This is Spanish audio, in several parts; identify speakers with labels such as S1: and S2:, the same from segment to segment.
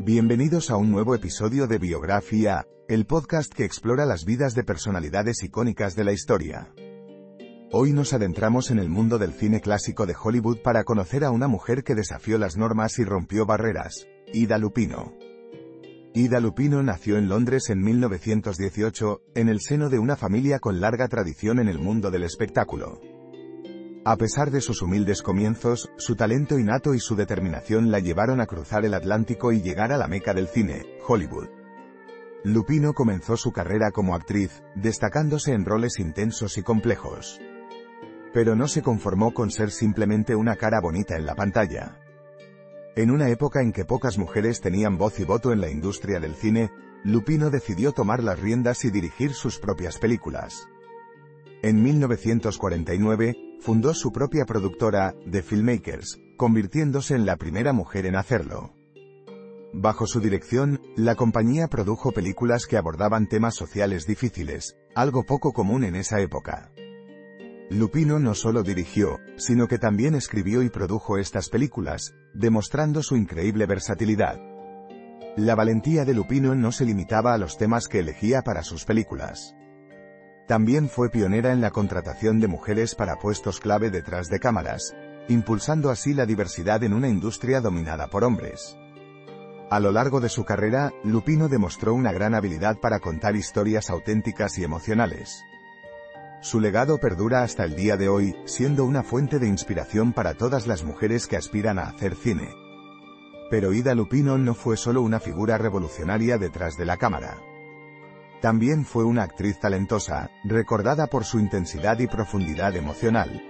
S1: Bienvenidos a un nuevo episodio de Biografía, el podcast que explora las vidas de personalidades icónicas de la historia. Hoy nos adentramos en el mundo del cine clásico de Hollywood para conocer a una mujer que desafió las normas y rompió barreras, Ida Lupino. Ida Lupino nació en Londres en 1918, en el seno de una familia con larga tradición en el mundo del espectáculo. A pesar de sus humildes comienzos, su talento innato y su determinación la llevaron a cruzar el Atlántico y llegar a la meca del cine, Hollywood. Lupino comenzó su carrera como actriz, destacándose en roles intensos y complejos. Pero no se conformó con ser simplemente una cara bonita en la pantalla. En una época en que pocas mujeres tenían voz y voto en la industria del cine, Lupino decidió tomar las riendas y dirigir sus propias películas. En 1949, fundó su propia productora, The Filmmakers, convirtiéndose en la primera mujer en hacerlo. Bajo su dirección, la compañía produjo películas que abordaban temas sociales difíciles, algo poco común en esa época. Lupino no solo dirigió, sino que también escribió y produjo estas películas, demostrando su increíble versatilidad. La valentía de Lupino no se limitaba a los temas que elegía para sus películas. También fue pionera en la contratación de mujeres para puestos clave detrás de cámaras, impulsando así la diversidad en una industria dominada por hombres. A lo largo de su carrera, Lupino demostró una gran habilidad para contar historias auténticas y emocionales. Su legado perdura hasta el día de hoy, siendo una fuente de inspiración para todas las mujeres que aspiran a hacer cine. Pero Ida Lupino no fue solo una figura revolucionaria detrás de la cámara. También fue una actriz talentosa, recordada por su intensidad y profundidad emocional.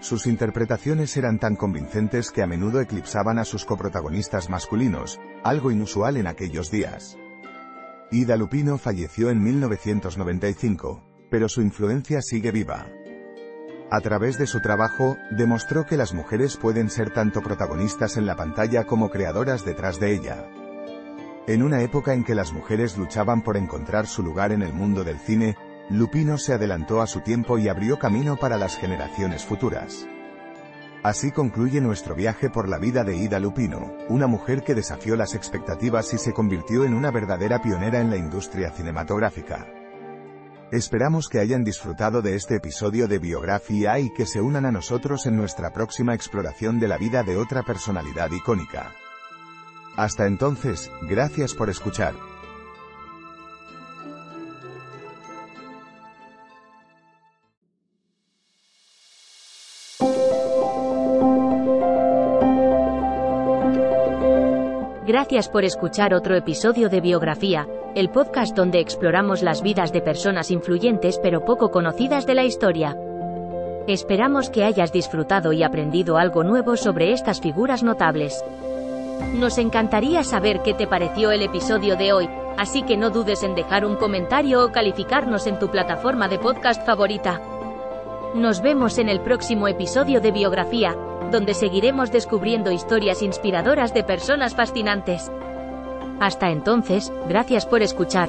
S1: Sus interpretaciones eran tan convincentes que a menudo eclipsaban a sus coprotagonistas masculinos, algo inusual en aquellos días. Ida Lupino falleció en 1995 pero su influencia sigue viva. A través de su trabajo, demostró que las mujeres pueden ser tanto protagonistas en la pantalla como creadoras detrás de ella. En una época en que las mujeres luchaban por encontrar su lugar en el mundo del cine, Lupino se adelantó a su tiempo y abrió camino para las generaciones futuras. Así concluye nuestro viaje por la vida de Ida Lupino, una mujer que desafió las expectativas y se convirtió en una verdadera pionera en la industria cinematográfica. Esperamos que hayan disfrutado de este episodio de biografía y que se unan a nosotros en nuestra próxima exploración de la vida de otra personalidad icónica. Hasta entonces, gracias por escuchar.
S2: Gracias por escuchar otro episodio de Biografía, el podcast donde exploramos las vidas de personas influyentes pero poco conocidas de la historia. Esperamos que hayas disfrutado y aprendido algo nuevo sobre estas figuras notables. Nos encantaría saber qué te pareció el episodio de hoy, así que no dudes en dejar un comentario o calificarnos en tu plataforma de podcast favorita. Nos vemos en el próximo episodio de Biografía, donde seguiremos descubriendo historias inspiradoras de personas fascinantes. Hasta entonces, gracias por escuchar.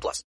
S3: 18 plus.